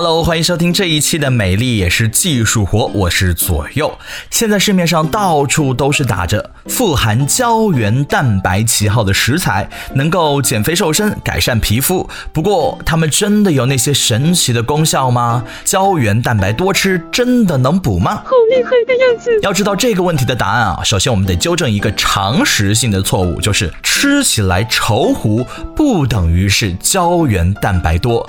Hello，欢迎收听这一期的美丽也是技术活，我是左右。现在市面上到处都是打着富含胶原蛋白旗号的食材，能够减肥瘦身、改善皮肤。不过，它们真的有那些神奇的功效吗？胶原蛋白多吃真的能补吗？好厉害的样子！要知道这个问题的答案啊，首先我们得纠正一个常识性的错误，就是吃起来稠糊不等于是胶原蛋白多。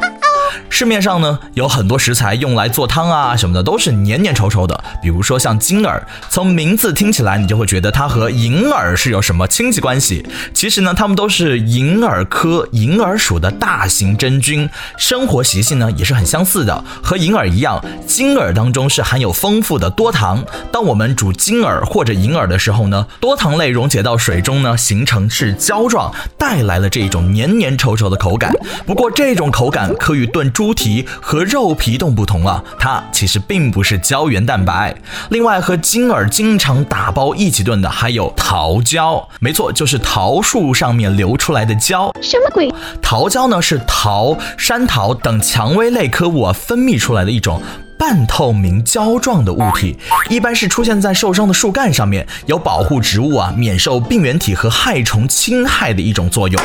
市面上呢有很多食材用来做汤啊什么的都是黏黏稠稠的，比如说像金耳，从名字听起来你就会觉得它和银耳是有什么亲戚关系。其实呢，它们都是银耳科银耳属的大型真菌，生活习性呢也是很相似的。和银耳一样，金耳当中是含有丰富的多糖。当我们煮金耳或者银耳的时候呢，多糖类溶解到水中呢，形成是胶状，带来了这种黏黏稠稠的口感。不过这种口感可与炖猪蹄和肉皮冻不同啊，它其实并不是胶原蛋白。另外，和金耳经常打包一起炖的还有桃胶，没错，就是桃树上面流出来的胶。什么鬼？桃胶呢是桃、山桃等蔷薇类科物啊分泌出来的一种。半透明胶状的物体，一般是出现在受伤的树干上面，有保护植物啊免受病原体和害虫侵害的一种作用。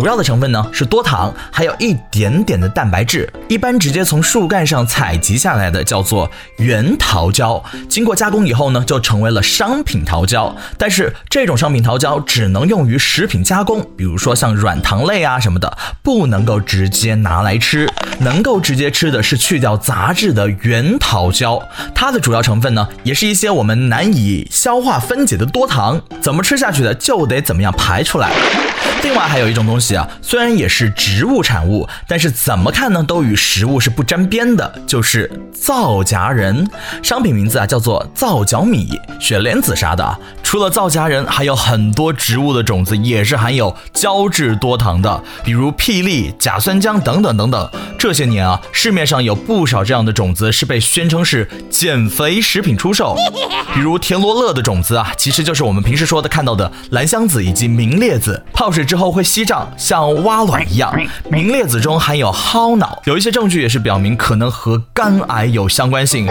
主要的成分呢是多糖，还有一点点的蛋白质。一般直接从树干上采集下来的叫做原桃胶，经过加工以后呢就成为了商品桃胶。但是这种商品桃胶只能用于食品加工，比如说像软糖类啊什么的，不能够直接拿来吃。能够直接吃的是去掉杂质的原。桃胶，它的主要成分呢，也是一些我们难以消化分解的多糖，怎么吃下去的就得怎么样排出来。还有一种东西啊，虽然也是植物产物，但是怎么看呢，都与食物是不沾边的，就是皂荚仁。商品名字啊叫做皂角米、雪莲子啥的。除了皂荚仁，还有很多植物的种子也是含有胶质多糖的，比如霹雳、甲酸浆等等等等。这些年啊，市面上有不少这样的种子是被宣称是减肥食品出售，比如田螺乐的种子啊，其实就是我们平时说的看到的兰香子以及明列子，泡水。之后会吸胀，像蛙卵一样。明列子中含有蒿脑，有一些证据也是表明可能和肝癌有相关性，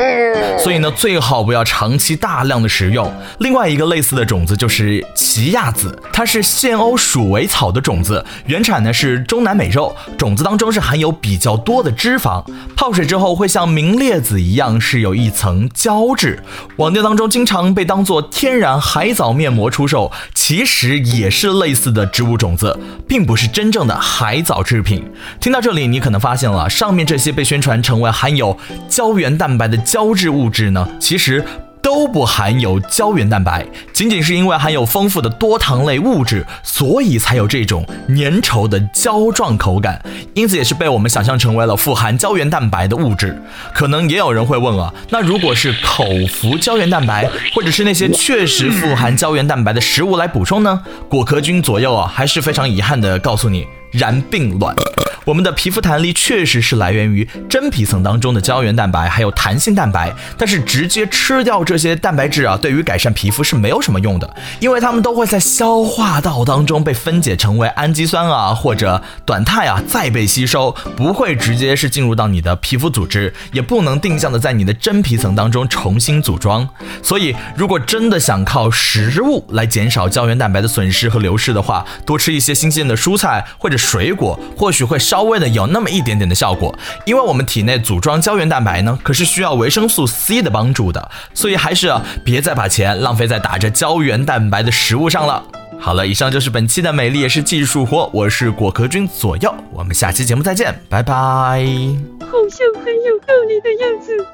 所以呢，最好不要长期大量的食用。另外一个类似的种子就是奇亚籽，它是现欧鼠尾草的种子，原产呢是中南美洲，种子当中是含有比较多的脂肪，泡水之后会像明列子一样是有一层胶质。网店当中经常被当做天然海藻面膜出售，其实也是类似的植物。种子并不是真正的海藻制品。听到这里，你可能发现了，上面这些被宣传成为含有胶原蛋白的胶质物质呢，其实。都不含有胶原蛋白，仅仅是因为含有丰富的多糖类物质，所以才有这种粘稠的胶状口感，因此也是被我们想象成为了富含胶原蛋白的物质。可能也有人会问啊，那如果是口服胶原蛋白，或者是那些确实富含胶原蛋白的食物来补充呢？果壳君左右啊，还是非常遗憾的告诉你，然并卵。我们的皮肤弹力确实是来源于真皮层当中的胶原蛋白，还有弹性蛋白。但是直接吃掉这些蛋白质啊，对于改善皮肤是没有什么用的，因为它们都会在消化道当中被分解成为氨基酸啊或者短肽啊，再被吸收，不会直接是进入到你的皮肤组织，也不能定向的在你的真皮层当中重新组装。所以，如果真的想靠食物来减少胶原蛋白的损失和流失的话，多吃一些新鲜的蔬菜或者水果，或许会稍。微的有那么一点点的效果，因为我们体内组装胶原蛋白呢，可是需要维生素 C 的帮助的，所以还是别再把钱浪费在打着胶原蛋白的食物上了。好了，以上就是本期的美丽也是技术活，我是果壳君左右，我们下期节目再见，拜拜。好像很有道理的样子。